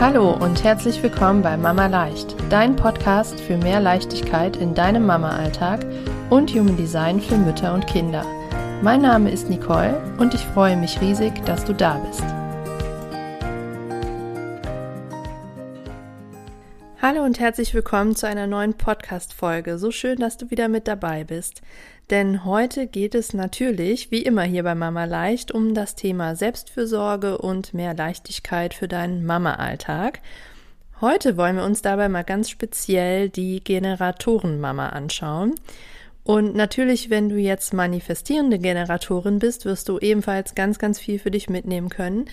Hallo und herzlich willkommen bei Mama Leicht, dein Podcast für mehr Leichtigkeit in deinem Mama-Alltag und Human Design für Mütter und Kinder. Mein Name ist Nicole und ich freue mich riesig, dass du da bist. Hallo und herzlich willkommen zu einer neuen Podcast-Folge. So schön, dass du wieder mit dabei bist. Denn heute geht es natürlich, wie immer hier bei Mama Leicht, um das Thema Selbstfürsorge und mehr Leichtigkeit für deinen Mama-Alltag. Heute wollen wir uns dabei mal ganz speziell die Generatoren-Mama anschauen. Und natürlich, wenn du jetzt manifestierende Generatorin bist, wirst du ebenfalls ganz, ganz viel für dich mitnehmen können.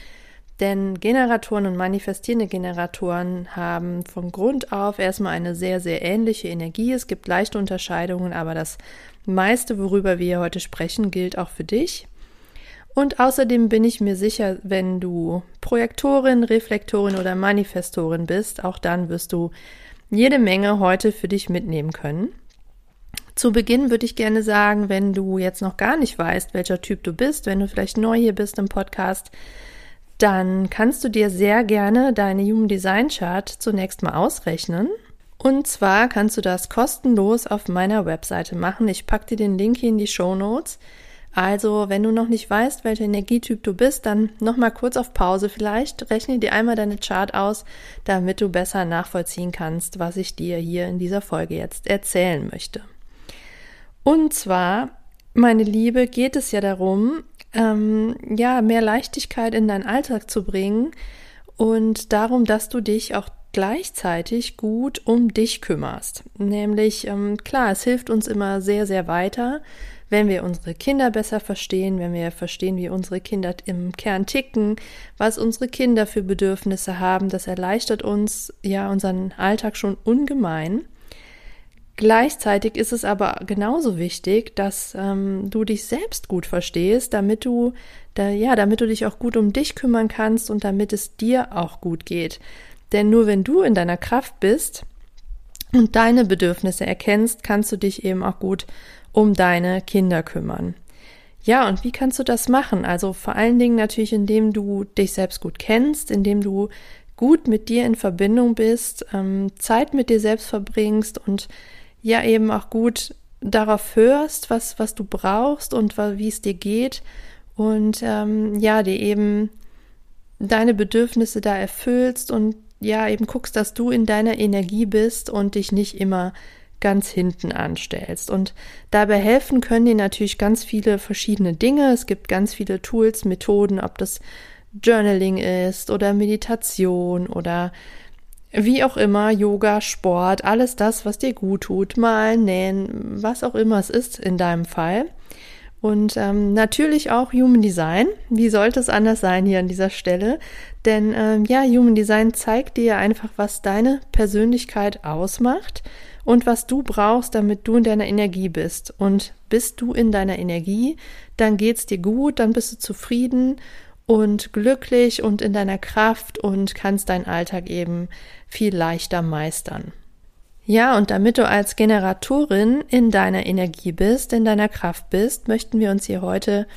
Denn Generatoren und manifestierende Generatoren haben von Grund auf erstmal eine sehr, sehr ähnliche Energie. Es gibt leichte Unterscheidungen, aber das meiste, worüber wir heute sprechen, gilt auch für dich. Und außerdem bin ich mir sicher, wenn du Projektorin, Reflektorin oder Manifestorin bist, auch dann wirst du jede Menge heute für dich mitnehmen können. Zu Beginn würde ich gerne sagen, wenn du jetzt noch gar nicht weißt, welcher Typ du bist, wenn du vielleicht neu hier bist im Podcast, dann kannst du dir sehr gerne deine Human Design Chart zunächst mal ausrechnen. Und zwar kannst du das kostenlos auf meiner Webseite machen. Ich packe dir den Link in die Show Notes. Also, wenn du noch nicht weißt, welcher Energietyp du bist, dann nochmal kurz auf Pause vielleicht. Rechne dir einmal deine Chart aus, damit du besser nachvollziehen kannst, was ich dir hier in dieser Folge jetzt erzählen möchte. Und zwar, meine Liebe, geht es ja darum, ähm, ja, mehr Leichtigkeit in deinen Alltag zu bringen und darum, dass du dich auch gleichzeitig gut um dich kümmerst. Nämlich, ähm, klar, es hilft uns immer sehr, sehr weiter, wenn wir unsere Kinder besser verstehen, wenn wir verstehen, wie unsere Kinder im Kern ticken, was unsere Kinder für Bedürfnisse haben. Das erleichtert uns ja unseren Alltag schon ungemein. Gleichzeitig ist es aber genauso wichtig, dass ähm, du dich selbst gut verstehst, damit du, da, ja, damit du dich auch gut um dich kümmern kannst und damit es dir auch gut geht. Denn nur wenn du in deiner Kraft bist und deine Bedürfnisse erkennst, kannst du dich eben auch gut um deine Kinder kümmern. Ja, und wie kannst du das machen? Also vor allen Dingen natürlich, indem du dich selbst gut kennst, indem du gut mit dir in Verbindung bist, ähm, Zeit mit dir selbst verbringst und ja eben auch gut darauf hörst, was, was du brauchst und wie es dir geht und ähm, ja, dir eben deine Bedürfnisse da erfüllst und ja, eben guckst, dass du in deiner Energie bist und dich nicht immer ganz hinten anstellst. Und dabei helfen können dir natürlich ganz viele verschiedene Dinge. Es gibt ganz viele Tools, Methoden, ob das Journaling ist oder Meditation oder wie auch immer, Yoga, Sport, alles das, was dir gut tut, malen, nähen, was auch immer es ist in deinem Fall. Und ähm, natürlich auch Human Design. Wie sollte es anders sein hier an dieser Stelle? Denn ähm, ja, Human Design zeigt dir einfach, was deine Persönlichkeit ausmacht und was du brauchst, damit du in deiner Energie bist. Und bist du in deiner Energie, dann geht's dir gut, dann bist du zufrieden und glücklich und in deiner Kraft und kannst deinen Alltag eben viel leichter meistern. Ja, und damit du als Generatorin in deiner Energie bist, in deiner Kraft bist, möchten wir uns hier heute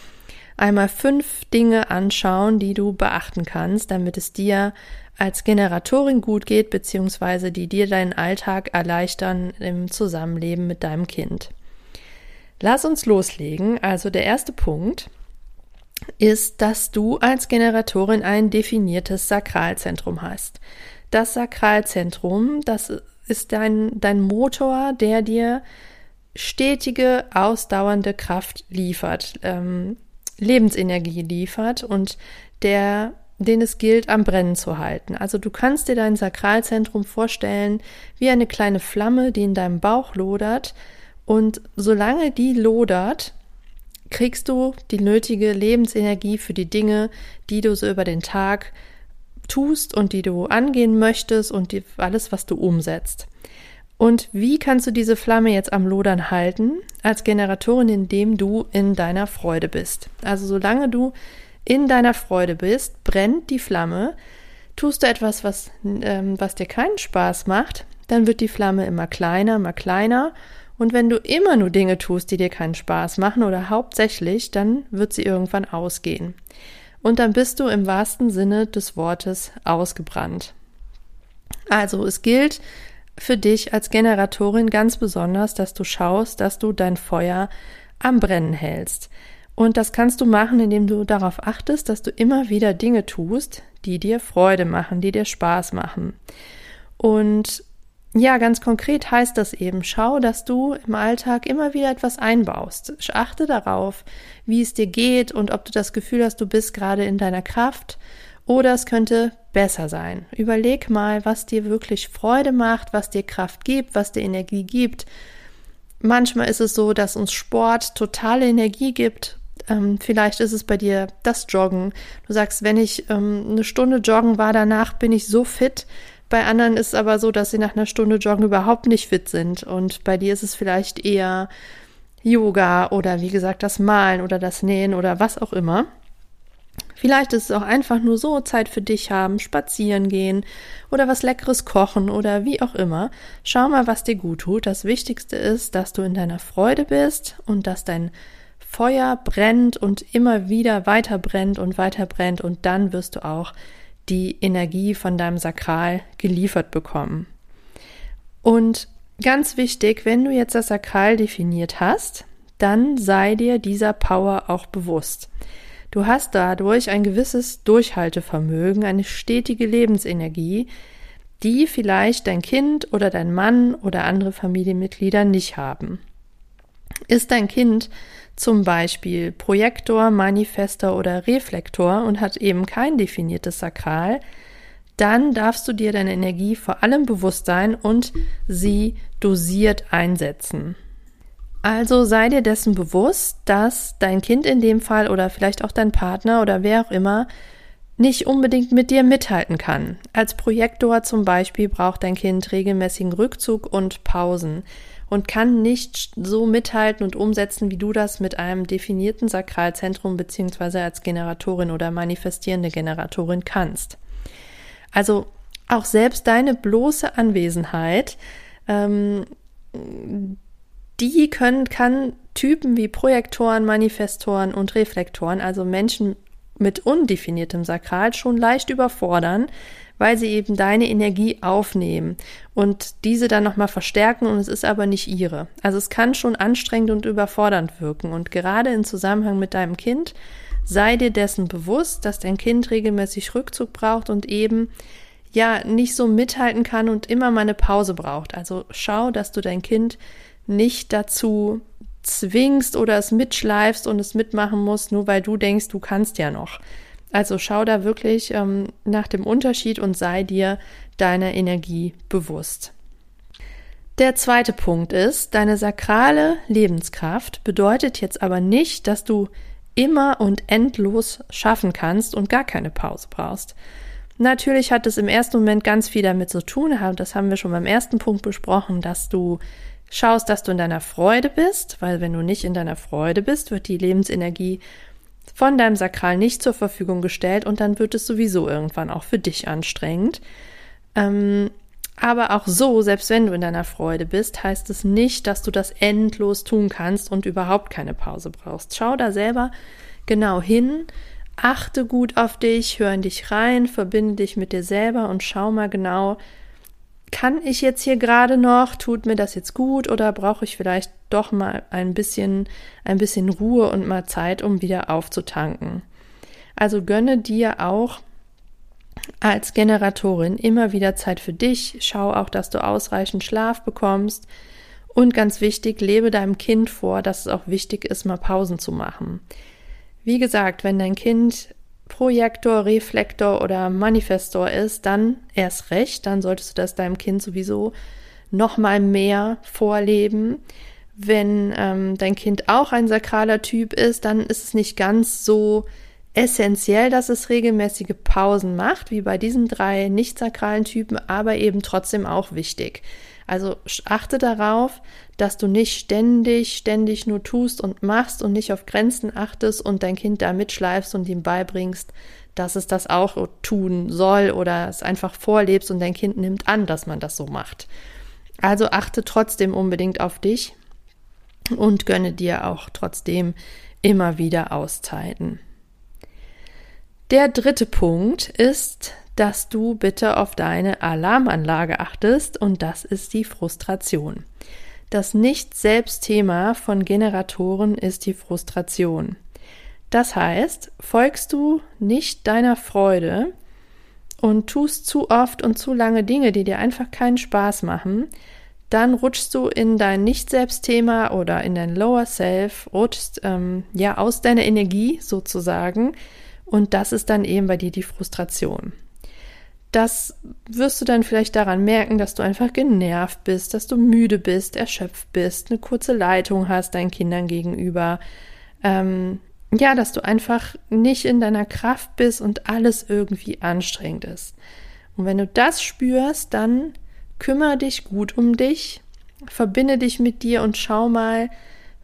einmal fünf Dinge anschauen, die du beachten kannst, damit es dir als Generatorin gut geht, beziehungsweise die dir deinen Alltag erleichtern im Zusammenleben mit deinem Kind. Lass uns loslegen. Also der erste Punkt ist, dass du als Generatorin ein definiertes Sakralzentrum hast. Das Sakralzentrum, das ist dein, dein Motor, der dir stetige, ausdauernde Kraft liefert, ähm, Lebensenergie liefert und der, den es gilt, am Brennen zu halten. Also du kannst dir dein Sakralzentrum vorstellen wie eine kleine Flamme, die in deinem Bauch lodert und solange die lodert, kriegst du die nötige Lebensenergie für die Dinge, die du so über den Tag tust und die du angehen möchtest und die, alles, was du umsetzt. Und wie kannst du diese Flamme jetzt am Lodern halten? Als Generatorin, indem du in deiner Freude bist. Also solange du in deiner Freude bist, brennt die Flamme. Tust du etwas, was, ähm, was dir keinen Spaß macht, dann wird die Flamme immer kleiner, immer kleiner. Und wenn du immer nur Dinge tust, die dir keinen Spaß machen oder hauptsächlich, dann wird sie irgendwann ausgehen und dann bist du im wahrsten Sinne des Wortes ausgebrannt. Also es gilt für dich als Generatorin ganz besonders, dass du schaust, dass du dein Feuer am Brennen hältst. Und das kannst du machen, indem du darauf achtest, dass du immer wieder Dinge tust, die dir Freude machen, die dir Spaß machen. Und ja, ganz konkret heißt das eben, schau, dass du im Alltag immer wieder etwas einbaust. Achte darauf, wie es dir geht und ob du das Gefühl hast, du bist gerade in deiner Kraft oder es könnte besser sein. Überleg mal, was dir wirklich Freude macht, was dir Kraft gibt, was dir Energie gibt. Manchmal ist es so, dass uns Sport totale Energie gibt. Ähm, vielleicht ist es bei dir das Joggen. Du sagst, wenn ich ähm, eine Stunde joggen war, danach bin ich so fit, bei anderen ist es aber so, dass sie nach einer Stunde Joggen überhaupt nicht fit sind. Und bei dir ist es vielleicht eher Yoga oder wie gesagt das Malen oder das Nähen oder was auch immer. Vielleicht ist es auch einfach nur so Zeit für dich haben, spazieren gehen oder was leckeres kochen oder wie auch immer. Schau mal, was dir gut tut. Das Wichtigste ist, dass du in deiner Freude bist und dass dein Feuer brennt und immer wieder weiter brennt und weiter brennt und dann wirst du auch die Energie von deinem Sakral geliefert bekommen. Und ganz wichtig, wenn du jetzt das Sakral definiert hast, dann sei dir dieser Power auch bewusst. Du hast dadurch ein gewisses Durchhaltevermögen, eine stetige Lebensenergie, die vielleicht dein Kind oder dein Mann oder andere Familienmitglieder nicht haben. Ist dein Kind zum Beispiel Projektor, Manifestor oder Reflektor und hat eben kein definiertes Sakral, dann darfst du dir deine Energie vor allem bewusst sein und sie dosiert einsetzen. Also sei dir dessen bewusst, dass dein Kind in dem Fall oder vielleicht auch dein Partner oder wer auch immer nicht unbedingt mit dir mithalten kann. Als Projektor zum Beispiel braucht dein Kind regelmäßigen Rückzug und Pausen und kann nicht so mithalten und umsetzen, wie du das mit einem definierten Sakralzentrum beziehungsweise als Generatorin oder manifestierende Generatorin kannst. Also auch selbst deine bloße Anwesenheit, ähm, die können, kann Typen wie Projektoren, Manifestoren und Reflektoren, also Menschen mit undefiniertem Sakral, schon leicht überfordern, weil sie eben deine Energie aufnehmen und diese dann nochmal verstärken und es ist aber nicht ihre. Also es kann schon anstrengend und überfordernd wirken und gerade im Zusammenhang mit deinem Kind sei dir dessen bewusst, dass dein Kind regelmäßig Rückzug braucht und eben ja nicht so mithalten kann und immer mal eine Pause braucht. Also schau, dass du dein Kind nicht dazu zwingst oder es mitschleifst und es mitmachen musst, nur weil du denkst, du kannst ja noch. Also schau da wirklich ähm, nach dem Unterschied und sei dir deiner Energie bewusst. Der zweite Punkt ist, deine sakrale Lebenskraft bedeutet jetzt aber nicht, dass du immer und endlos schaffen kannst und gar keine Pause brauchst. Natürlich hat es im ersten Moment ganz viel damit zu tun, das haben wir schon beim ersten Punkt besprochen, dass du schaust, dass du in deiner Freude bist, weil wenn du nicht in deiner Freude bist, wird die Lebensenergie von deinem Sakral nicht zur Verfügung gestellt und dann wird es sowieso irgendwann auch für dich anstrengend. Ähm, aber auch so, selbst wenn du in deiner Freude bist, heißt es nicht, dass du das endlos tun kannst und überhaupt keine Pause brauchst. Schau da selber genau hin, achte gut auf dich, hör in dich rein, verbinde dich mit dir selber und schau mal genau, kann ich jetzt hier gerade noch, tut mir das jetzt gut oder brauche ich vielleicht doch mal ein bisschen, ein bisschen Ruhe und mal Zeit, um wieder aufzutanken. Also gönne dir auch als Generatorin immer wieder Zeit für dich. Schau auch, dass du ausreichend Schlaf bekommst. Und ganz wichtig, lebe deinem Kind vor, dass es auch wichtig ist, mal Pausen zu machen. Wie gesagt, wenn dein Kind Projektor, Reflektor oder Manifestor ist, dann erst recht, dann solltest du das deinem Kind sowieso noch mal mehr vorleben. Wenn ähm, dein Kind auch ein sakraler Typ ist, dann ist es nicht ganz so essentiell, dass es regelmäßige Pausen macht, wie bei diesen drei nicht sakralen Typen, aber eben trotzdem auch wichtig. Also achte darauf, dass du nicht ständig, ständig nur tust und machst und nicht auf Grenzen achtest und dein Kind da mitschleifst und ihm beibringst, dass es das auch tun soll oder es einfach vorlebst und dein Kind nimmt an, dass man das so macht. Also achte trotzdem unbedingt auf dich und gönne dir auch trotzdem immer wieder Auszeiten. Der dritte Punkt ist, dass du bitte auf deine Alarmanlage achtest und das ist die Frustration. Das Nicht-Selbst-Thema von Generatoren ist die Frustration. Das heißt, folgst du nicht deiner Freude und tust zu oft und zu lange Dinge, die dir einfach keinen Spaß machen, dann rutschst du in dein Nicht-Selbst-Thema oder in dein Lower Self, rutschst ähm, ja aus deiner Energie sozusagen und das ist dann eben bei dir die Frustration. Das wirst du dann vielleicht daran merken, dass du einfach genervt bist, dass du müde bist, erschöpft bist, eine kurze Leitung hast deinen Kindern gegenüber, ähm, ja, dass du einfach nicht in deiner Kraft bist und alles irgendwie anstrengend ist. Und wenn du das spürst, dann kümmere dich gut um dich, verbinde dich mit dir und schau mal,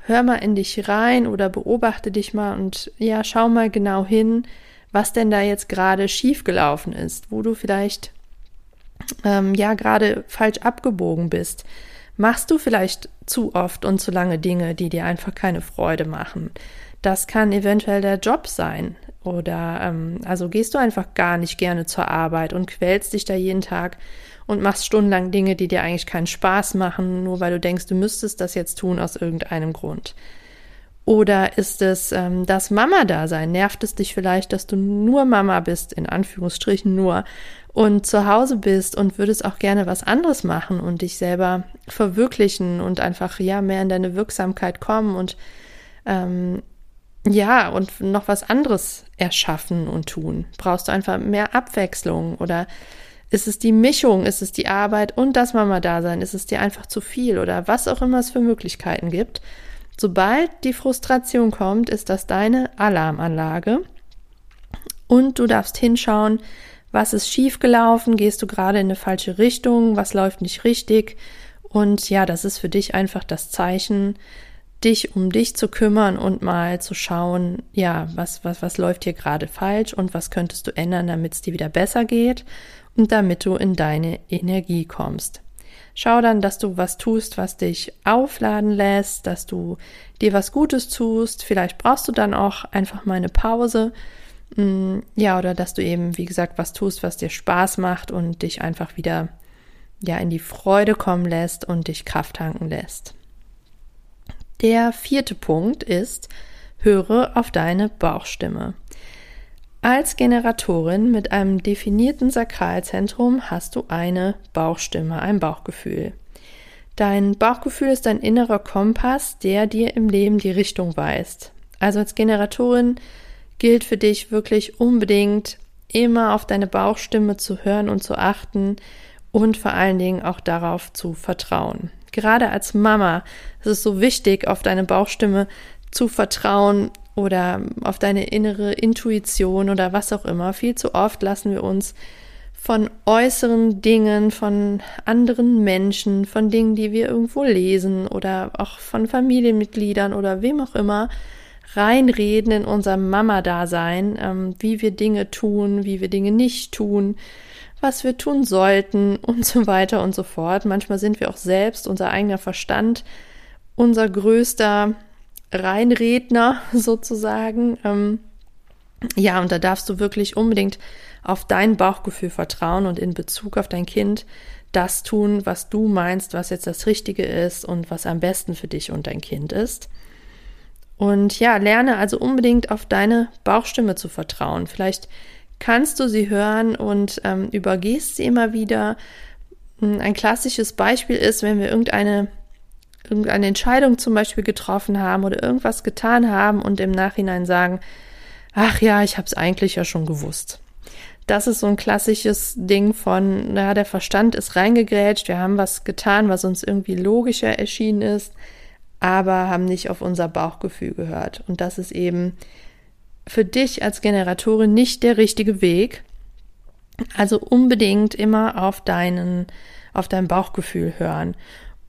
hör mal in dich rein oder beobachte dich mal und ja, schau mal genau hin, was denn da jetzt gerade schiefgelaufen ist, wo du vielleicht ähm, ja gerade falsch abgebogen bist. Machst du vielleicht zu oft und zu lange Dinge, die dir einfach keine Freude machen? Das kann eventuell der Job sein. Oder ähm, also gehst du einfach gar nicht gerne zur Arbeit und quälst dich da jeden Tag und machst stundenlang Dinge, die dir eigentlich keinen Spaß machen, nur weil du denkst, du müsstest das jetzt tun aus irgendeinem Grund. Oder ist es ähm, das Mama-Dasein? Nervt es dich vielleicht, dass du nur Mama bist, in Anführungsstrichen nur, und zu Hause bist und würdest auch gerne was anderes machen und dich selber verwirklichen und einfach ja mehr in deine Wirksamkeit kommen und ähm, ja, und noch was anderes erschaffen und tun? Brauchst du einfach mehr Abwechslung oder ist es die Mischung? Ist es die Arbeit und das Mama-Dasein? Ist es dir einfach zu viel oder was auch immer es für Möglichkeiten gibt? Sobald die Frustration kommt, ist das deine Alarmanlage und du darfst hinschauen, was ist schiefgelaufen? Gehst du gerade in eine falsche Richtung? Was läuft nicht richtig? Und ja, das ist für dich einfach das Zeichen, dich um dich zu kümmern und mal zu schauen, ja, was, was, was läuft hier gerade falsch und was könntest du ändern, damit es dir wieder besser geht und damit du in deine Energie kommst. Schau dann, dass du was tust, was dich aufladen lässt, dass du dir was Gutes tust. Vielleicht brauchst du dann auch einfach mal eine Pause. Mm, ja, oder dass du eben, wie gesagt, was tust, was dir Spaß macht und dich einfach wieder ja in die Freude kommen lässt und dich Kraft tanken lässt. Der vierte Punkt ist, höre auf deine Bauchstimme. Als Generatorin mit einem definierten Sakralzentrum hast du eine Bauchstimme, ein Bauchgefühl. Dein Bauchgefühl ist dein innerer Kompass, der dir im Leben die Richtung weist. Also als Generatorin gilt für dich wirklich unbedingt immer auf deine Bauchstimme zu hören und zu achten und vor allen Dingen auch darauf zu vertrauen. Gerade als Mama ist es so wichtig, auf deine Bauchstimme zu vertrauen oder auf deine innere Intuition oder was auch immer. Viel zu oft lassen wir uns von äußeren Dingen, von anderen Menschen, von Dingen, die wir irgendwo lesen oder auch von Familienmitgliedern oder wem auch immer reinreden in unser Mama-Dasein, ähm, wie wir Dinge tun, wie wir Dinge nicht tun, was wir tun sollten und so weiter und so fort. Manchmal sind wir auch selbst, unser eigener Verstand, unser größter Reinredner sozusagen. Ähm, ja, und da darfst du wirklich unbedingt auf dein Bauchgefühl vertrauen und in Bezug auf dein Kind das tun, was du meinst, was jetzt das Richtige ist und was am besten für dich und dein Kind ist. Und ja, lerne also unbedingt auf deine Bauchstimme zu vertrauen. Vielleicht kannst du sie hören und ähm, übergehst sie immer wieder. Ein klassisches Beispiel ist, wenn wir irgendeine, irgendeine Entscheidung zum Beispiel getroffen haben oder irgendwas getan haben und im Nachhinein sagen, ach ja, ich habe es eigentlich ja schon gewusst. Das ist so ein klassisches Ding von, naja, der Verstand ist reingegrätscht, wir haben was getan, was uns irgendwie logischer erschienen ist, aber haben nicht auf unser Bauchgefühl gehört. Und das ist eben für dich als Generatorin nicht der richtige Weg. Also unbedingt immer auf deinen, auf dein Bauchgefühl hören.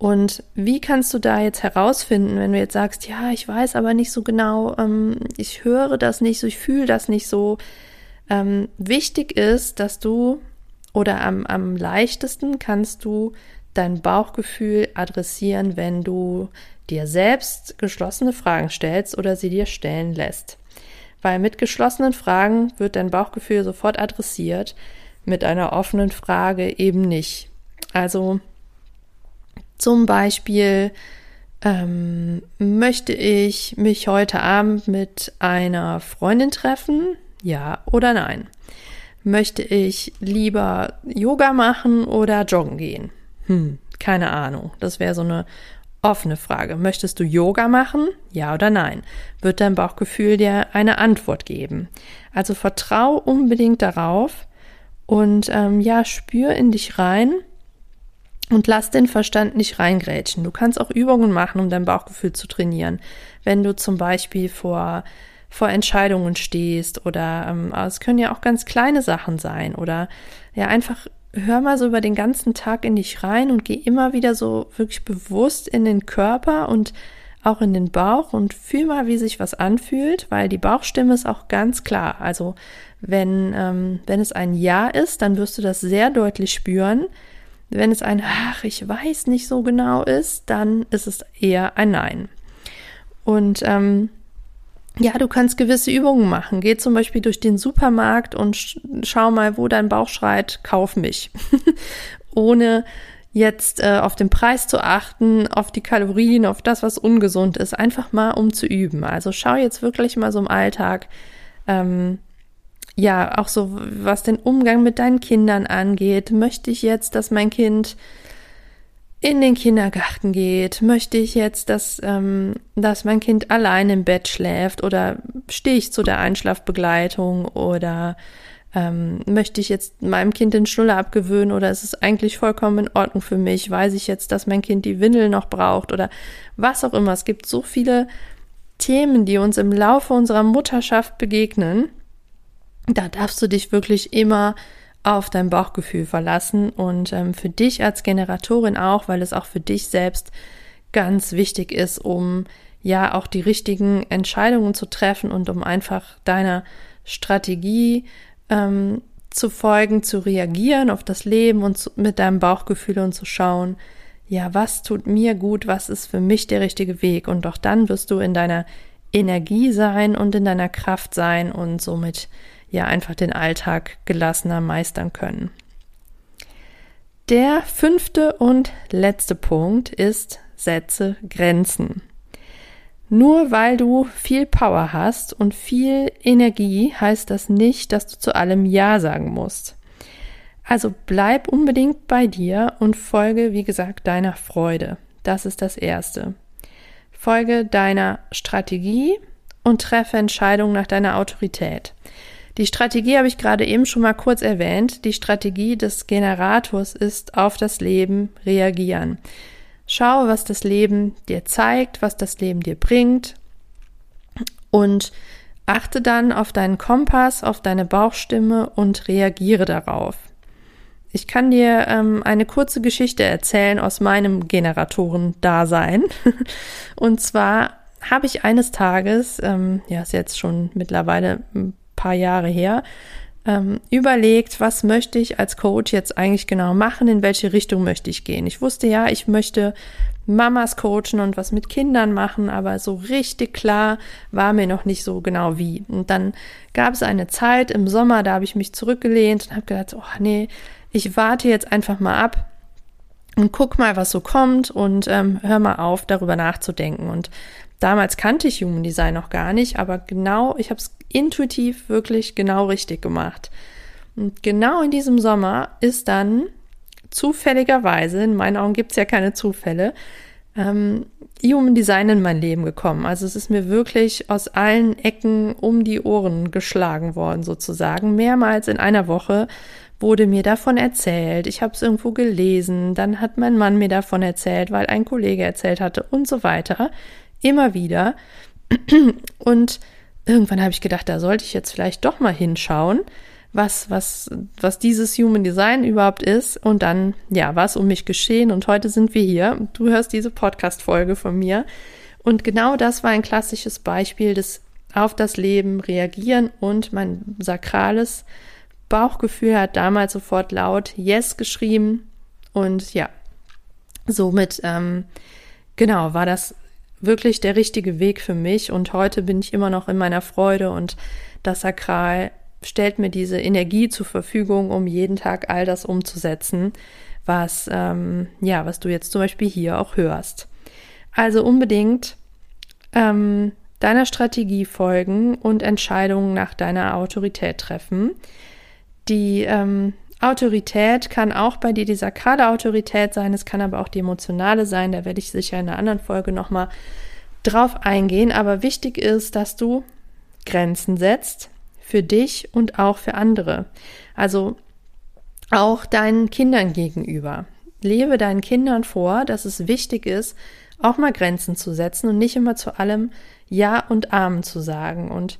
Und wie kannst du da jetzt herausfinden, wenn du jetzt sagst, ja, ich weiß aber nicht so genau, ähm, ich höre das nicht so, ich fühle das nicht so. Ähm, wichtig ist, dass du oder am, am leichtesten kannst du dein Bauchgefühl adressieren, wenn du dir selbst geschlossene Fragen stellst oder sie dir stellen lässt weil mit geschlossenen Fragen wird dein Bauchgefühl sofort adressiert. mit einer offenen Frage eben nicht. Also zum Beispiel ähm, möchte ich mich heute Abend mit einer Freundin treffen? Ja oder nein? Möchte ich lieber Yoga machen oder joggen gehen? Hm, keine Ahnung. Das wäre so eine offene Frage. Möchtest du Yoga machen? Ja oder nein? Wird dein Bauchgefühl dir eine Antwort geben? Also vertrau unbedingt darauf und ähm, ja, spür in dich rein und lass den Verstand nicht reingrätschen. Du kannst auch Übungen machen, um dein Bauchgefühl zu trainieren. Wenn du zum Beispiel vor vor Entscheidungen stehst oder ähm, es können ja auch ganz kleine Sachen sein oder ja einfach hör mal so über den ganzen Tag in dich rein und geh immer wieder so wirklich bewusst in den Körper und auch in den Bauch und fühl mal, wie sich was anfühlt, weil die Bauchstimme ist auch ganz klar. Also wenn, ähm, wenn es ein Ja ist, dann wirst du das sehr deutlich spüren. Wenn es ein Ach, ich weiß nicht so genau ist, dann ist es eher ein Nein. Und ähm, ja, du kannst gewisse Übungen machen. Geh zum Beispiel durch den Supermarkt und schau mal, wo dein Bauch schreit, kauf mich. Ohne jetzt äh, auf den Preis zu achten, auf die Kalorien, auf das, was ungesund ist, einfach mal um zu üben. Also schau jetzt wirklich mal so im Alltag, ähm, ja, auch so, was den Umgang mit deinen Kindern angeht. Möchte ich jetzt, dass mein Kind in den Kindergarten geht? Möchte ich jetzt, dass, ähm, dass mein Kind allein im Bett schläft oder stehe ich zu der Einschlafbegleitung oder ähm, möchte ich jetzt meinem Kind den Schnuller abgewöhnen oder ist es eigentlich vollkommen in Ordnung für mich? Weiß ich jetzt, dass mein Kind die Windel noch braucht oder was auch immer? Es gibt so viele Themen, die uns im Laufe unserer Mutterschaft begegnen. Da darfst du dich wirklich immer auf dein Bauchgefühl verlassen und ähm, für dich als Generatorin auch, weil es auch für dich selbst ganz wichtig ist, um ja auch die richtigen Entscheidungen zu treffen und um einfach deiner Strategie ähm, zu folgen, zu reagieren auf das Leben und zu, mit deinem Bauchgefühl und zu schauen, ja, was tut mir gut, was ist für mich der richtige Weg? Und doch dann wirst du in deiner Energie sein und in deiner Kraft sein und somit ja einfach den Alltag gelassener meistern können. Der fünfte und letzte Punkt ist, setze Grenzen. Nur weil du viel Power hast und viel Energie, heißt das nicht, dass du zu allem Ja sagen musst. Also bleib unbedingt bei dir und folge, wie gesagt, deiner Freude. Das ist das Erste. Folge deiner Strategie und treffe Entscheidungen nach deiner Autorität. Die Strategie habe ich gerade eben schon mal kurz erwähnt. Die Strategie des Generators ist auf das Leben reagieren. Schau, was das Leben dir zeigt, was das Leben dir bringt und achte dann auf deinen Kompass, auf deine Bauchstimme und reagiere darauf. Ich kann dir ähm, eine kurze Geschichte erzählen aus meinem Generatoren-Dasein. und zwar habe ich eines Tages, ähm, ja, ist jetzt schon mittlerweile ein paar Jahre her, ähm, überlegt, was möchte ich als Coach jetzt eigentlich genau machen, in welche Richtung möchte ich gehen. Ich wusste ja, ich möchte Mamas coachen und was mit Kindern machen, aber so richtig klar war mir noch nicht so genau wie. Und dann gab es eine Zeit im Sommer, da habe ich mich zurückgelehnt und habe gedacht, oh nee, ich warte jetzt einfach mal ab und guck mal, was so kommt und ähm, hör mal auf, darüber nachzudenken. Und damals kannte ich Human Design noch gar nicht, aber genau, ich habe es intuitiv wirklich genau richtig gemacht. Und genau in diesem Sommer ist dann zufälligerweise, in meinen Augen gibt es ja keine Zufälle, ähm, Human Design in mein Leben gekommen. Also es ist mir wirklich aus allen Ecken um die Ohren geschlagen worden, sozusagen. Mehrmals in einer Woche wurde mir davon erzählt. Ich habe es irgendwo gelesen. Dann hat mein Mann mir davon erzählt, weil ein Kollege erzählt hatte und so weiter. Immer wieder. Und irgendwann habe ich gedacht, da sollte ich jetzt vielleicht doch mal hinschauen, was, was, was dieses Human Design überhaupt ist. Und dann, ja, was um mich geschehen. Und heute sind wir hier. Du hörst diese Podcast-Folge von mir. Und genau das war ein klassisches Beispiel des auf das Leben reagieren und mein sakrales Bauchgefühl hat damals sofort laut Yes geschrieben. Und ja, somit, ähm, genau, war das wirklich der richtige Weg für mich und heute bin ich immer noch in meiner Freude und das Sakral stellt mir diese Energie zur Verfügung, um jeden Tag all das umzusetzen, was, ähm, ja, was du jetzt zum Beispiel hier auch hörst. Also unbedingt ähm, deiner Strategie folgen und Entscheidungen nach deiner Autorität treffen. Die ähm, Autorität kann auch bei dir die sakrale Autorität sein, es kann aber auch die emotionale sein, da werde ich sicher in einer anderen Folge nochmal drauf eingehen. Aber wichtig ist, dass du Grenzen setzt für dich und auch für andere. Also auch deinen Kindern gegenüber. Lebe deinen Kindern vor, dass es wichtig ist, auch mal Grenzen zu setzen und nicht immer zu allem Ja und Amen zu sagen. Und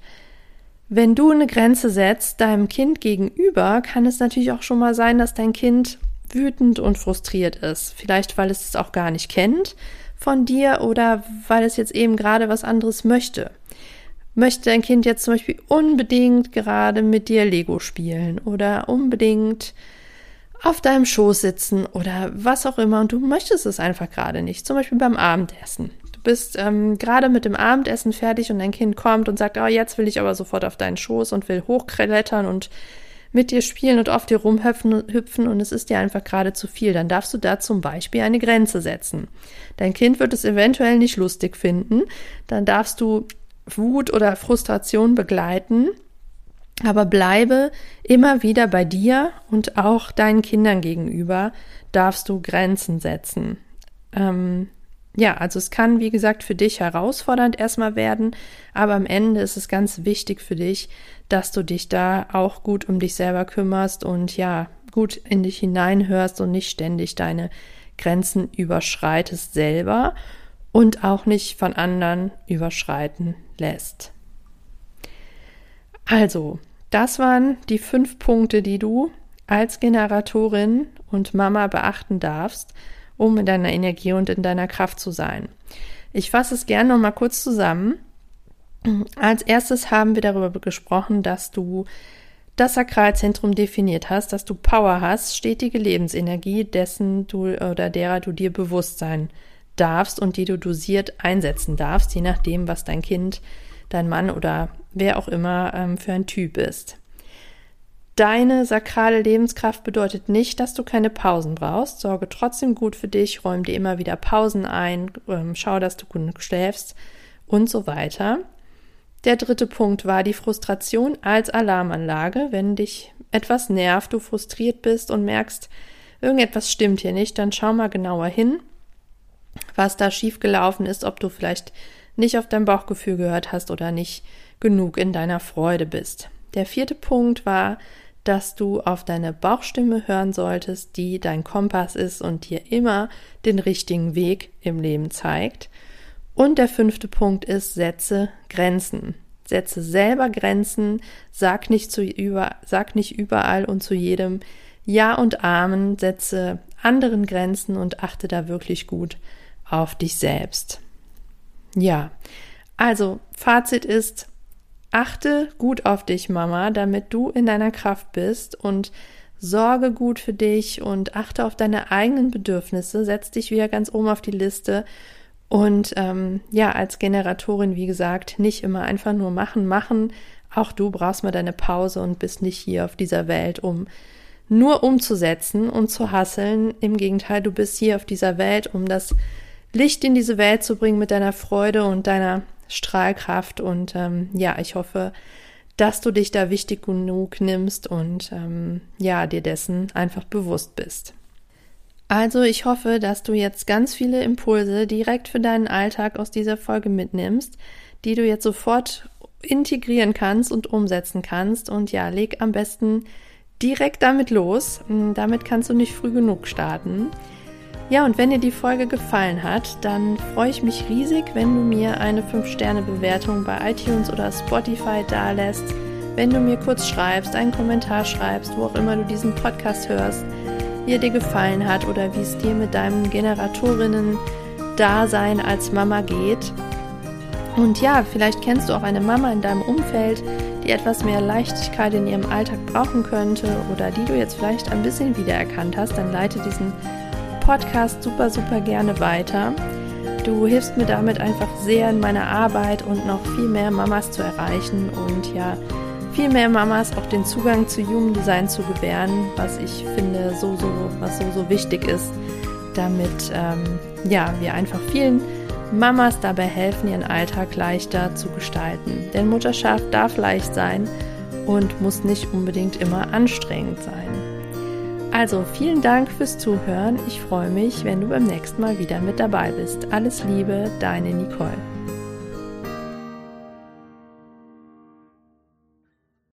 wenn du eine Grenze setzt deinem Kind gegenüber, kann es natürlich auch schon mal sein, dass dein Kind wütend und frustriert ist. Vielleicht, weil es es auch gar nicht kennt von dir oder weil es jetzt eben gerade was anderes möchte. Möchte dein Kind jetzt zum Beispiel unbedingt gerade mit dir Lego spielen oder unbedingt auf deinem Schoß sitzen oder was auch immer und du möchtest es einfach gerade nicht, zum Beispiel beim Abendessen. Bist ähm, gerade mit dem Abendessen fertig und dein Kind kommt und sagt, oh, jetzt will ich aber sofort auf deinen Schoß und will hochklettern und mit dir spielen und auf dir rumhüpfen hüpfen und es ist dir einfach gerade zu viel, dann darfst du da zum Beispiel eine Grenze setzen. Dein Kind wird es eventuell nicht lustig finden, dann darfst du Wut oder Frustration begleiten aber bleibe immer wieder bei dir und auch deinen Kindern gegenüber darfst du Grenzen setzen. Ähm, ja, also es kann, wie gesagt, für dich herausfordernd erstmal werden, aber am Ende ist es ganz wichtig für dich, dass du dich da auch gut um dich selber kümmerst und ja, gut in dich hineinhörst und nicht ständig deine Grenzen überschreitest selber und auch nicht von anderen überschreiten lässt. Also, das waren die fünf Punkte, die du als Generatorin und Mama beachten darfst, um in deiner Energie und in deiner Kraft zu sein. Ich fasse es gerne noch mal kurz zusammen. Als erstes haben wir darüber gesprochen, dass du das Sakralzentrum definiert hast, dass du Power hast, stetige Lebensenergie, dessen du oder derer du dir bewusst sein darfst und die du dosiert einsetzen darfst, je nachdem, was dein Kind, dein Mann oder wer auch immer ähm, für ein Typ ist. Deine sakrale Lebenskraft bedeutet nicht, dass du keine Pausen brauchst. Sorge trotzdem gut für dich, räum dir immer wieder Pausen ein, ähm, schau, dass du gut schläfst und so weiter. Der dritte Punkt war die Frustration als Alarmanlage. Wenn dich etwas nervt, du frustriert bist und merkst, irgendetwas stimmt hier nicht, dann schau mal genauer hin, was da schiefgelaufen ist, ob du vielleicht nicht auf dein Bauchgefühl gehört hast oder nicht genug in deiner Freude bist. Der vierte Punkt war, dass du auf deine Bauchstimme hören solltest, die dein Kompass ist und dir immer den richtigen Weg im Leben zeigt. Und der fünfte Punkt ist, setze Grenzen. Setze selber Grenzen, sag nicht, zu über, sag nicht überall und zu jedem Ja und Amen, setze anderen Grenzen und achte da wirklich gut auf dich selbst. Ja, also Fazit ist, achte gut auf dich, Mama, damit du in deiner Kraft bist und sorge gut für dich und achte auf deine eigenen Bedürfnisse, setz dich wieder ganz oben auf die Liste und ähm, ja, als Generatorin, wie gesagt, nicht immer einfach nur machen, machen. Auch du brauchst mal deine Pause und bist nicht hier auf dieser Welt, um nur umzusetzen und zu hasseln. Im Gegenteil, du bist hier auf dieser Welt, um das Licht in diese Welt zu bringen mit deiner Freude und deiner Strahlkraft. Und ähm, ja, ich hoffe, dass du dich da wichtig genug nimmst und ähm, ja, dir dessen einfach bewusst bist. Also ich hoffe, dass du jetzt ganz viele Impulse direkt für deinen Alltag aus dieser Folge mitnimmst, die du jetzt sofort integrieren kannst und umsetzen kannst. Und ja, leg am besten direkt damit los. Damit kannst du nicht früh genug starten. Ja, und wenn dir die Folge gefallen hat, dann freue ich mich riesig, wenn du mir eine 5-Sterne-Bewertung bei iTunes oder Spotify dalässt, wenn du mir kurz schreibst, einen Kommentar schreibst, wo auch immer du diesen Podcast hörst, wie er dir gefallen hat oder wie es dir mit deinem Generatorinnen-Dasein als Mama geht. Und ja, vielleicht kennst du auch eine Mama in deinem Umfeld, die etwas mehr Leichtigkeit in ihrem Alltag brauchen könnte oder die du jetzt vielleicht ein bisschen wiedererkannt hast, dann leite diesen Podcast super, super gerne weiter. Du hilfst mir damit einfach sehr in meiner Arbeit und noch viel mehr Mamas zu erreichen und ja, viel mehr Mamas auch den Zugang zu Human Design zu gewähren, was ich finde so, so, was so, so wichtig ist, damit ähm, ja, wir einfach vielen Mamas dabei helfen, ihren Alltag leichter zu gestalten. Denn Mutterschaft darf leicht sein und muss nicht unbedingt immer anstrengend sein. Also vielen Dank fürs Zuhören. Ich freue mich, wenn du beim nächsten Mal wieder mit dabei bist. Alles Liebe, deine Nicole.